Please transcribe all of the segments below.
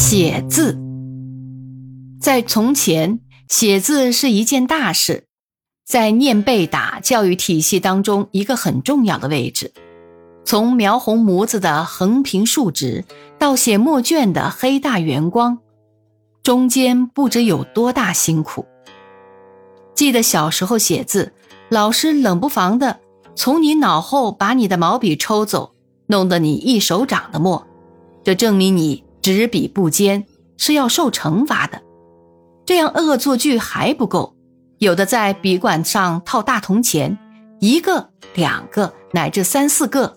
写字，在从前，写字是一件大事，在念背打教育体系当中一个很重要的位置。从描红模子的横平竖直，到写墨卷的黑大圆光，中间不知有多大辛苦。记得小时候写字，老师冷不防的从你脑后把你的毛笔抽走，弄得你一手掌的墨，这证明你。执笔不坚是要受惩罚的，这样恶作剧还不够，有的在笔管上套大铜钱，一个、两个乃至三四个，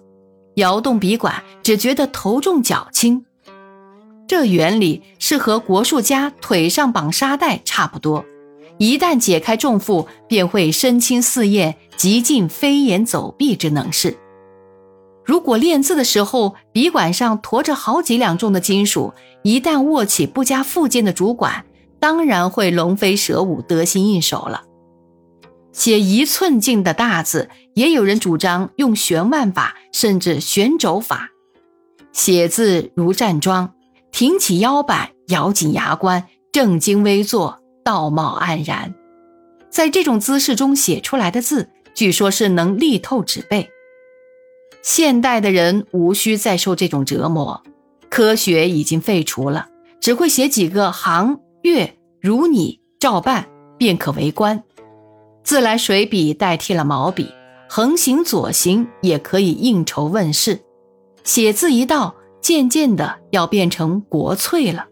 摇动笔管只觉得头重脚轻。这原理是和国术家腿上绑沙袋差不多，一旦解开重负，便会身轻似燕，极尽飞檐走壁之能事。如果练字的时候，笔管上驮着好几两重的金属，一旦握起不加附件的主管，当然会龙飞蛇舞，得心应手了。写一寸劲的大字，也有人主张用旋腕法，甚至旋肘法。写字如站桩，挺起腰板，咬紧牙关，正襟危坐，道貌岸然。在这种姿势中写出来的字，据说是能力透纸背。现代的人无需再受这种折磨，科学已经废除了，只会写几个行月如你照办便可为官。自来水笔代替了毛笔，横行左行也可以应酬问世。写字一道，渐渐的要变成国粹了。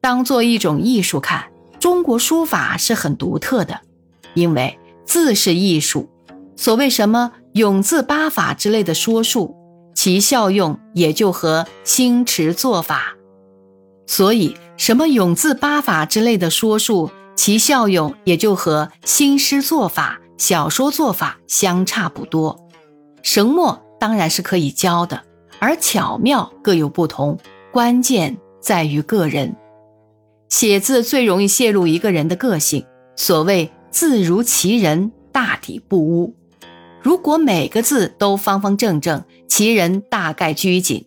当做一种艺术看，中国书法是很独特的，因为字是艺术。所谓什么？永字八法之类的说术，其效用也就和心持做法，所以什么永字八法之类的说术，其效用也就和新诗做法、小说做法相差不多。神墨当然是可以教的，而巧妙各有不同，关键在于个人。写字最容易泄露一个人的个性，所谓字如其人，大抵不污。如果每个字都方方正正，其人大概拘谨；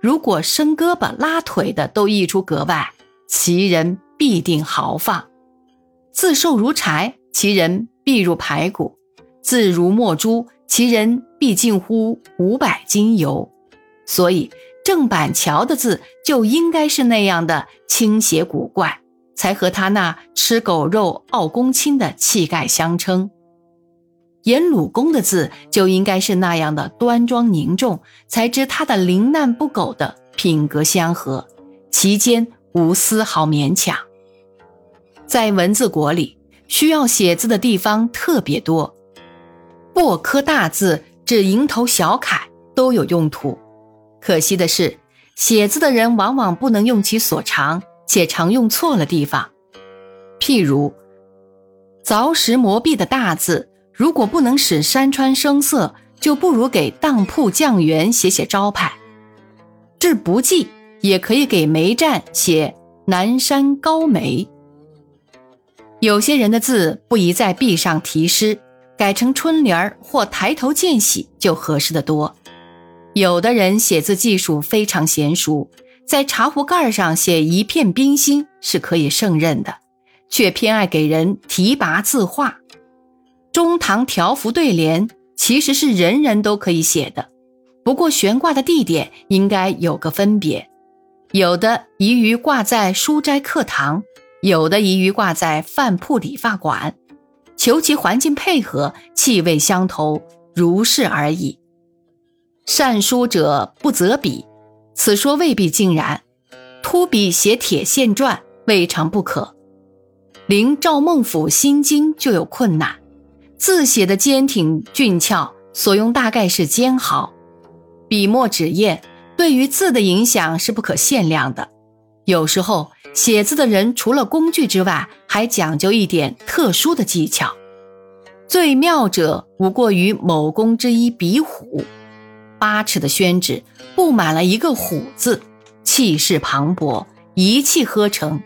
如果伸胳膊拉腿的都溢出格外，其人必定豪放。字瘦如柴，其人必入排骨；字如墨珠，其人必近乎五百斤油。所以，郑板桥的字就应该是那样的倾斜古怪，才和他那吃狗肉傲公卿的气概相称。颜鲁公的字就应该是那样的端庄凝重，才知他的临难不苟的品格相合，其间无丝毫勉强。在文字国里，需要写字的地方特别多，薄刻大字至蝇头小楷都有用途。可惜的是，写字的人往往不能用其所长，且常用错了地方。譬如凿石磨壁的大字。如果不能使山川生色，就不如给当铺酱园写写招牌。治不济，也可以给煤站写“南山高梅”。有些人的字不宜在壁上题诗，改成春联儿或抬头见喜就合适的多。有的人写字技术非常娴熟，在茶壶盖上写一片冰心是可以胜任的，却偏爱给人提拔字画。中堂条幅对联其实是人人都可以写的，不过悬挂的地点应该有个分别，有的宜于挂在书斋课堂，有的宜于挂在饭铺理发馆，求其环境配合，气味相投，如是而已。善书者不择笔，此说未必尽然，秃笔写铁线篆未尝不可，临赵孟俯心经就有困难。字写的坚挺俊俏，所用大概是尖毫。笔墨纸砚对于字的影响是不可限量的。有时候写字的人除了工具之外，还讲究一点特殊的技巧。最妙者无过于某工之一笔虎，八尺的宣纸布满了一个虎字，气势磅礴，一气呵成。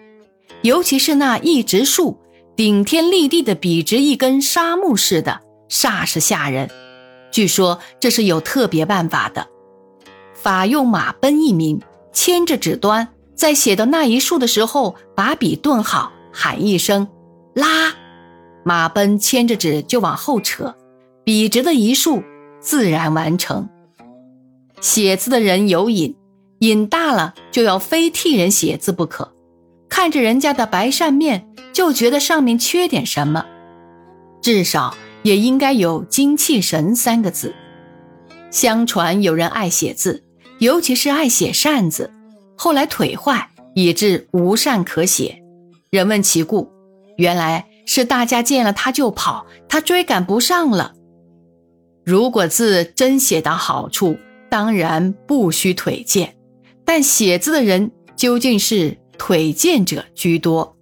尤其是那一直竖。顶天立地的笔直一根沙木似的，煞是吓人。据说这是有特别办法的，法用马奔一名，牵着纸端，在写到那一竖的时候，把笔顿好，喊一声“拉”，马奔牵着纸就往后扯，笔直的一竖，自然完成。写字的人有瘾，瘾大了就要非替人写字不可。看着人家的白扇面，就觉得上面缺点什么，至少也应该有精气神三个字。相传有人爱写字，尤其是爱写扇子，后来腿坏，以致无扇可写。人问其故，原来是大家见了他就跑，他追赶不上了。如果字真写到好处，当然不需腿健，但写字的人究竟是？腿健者居多。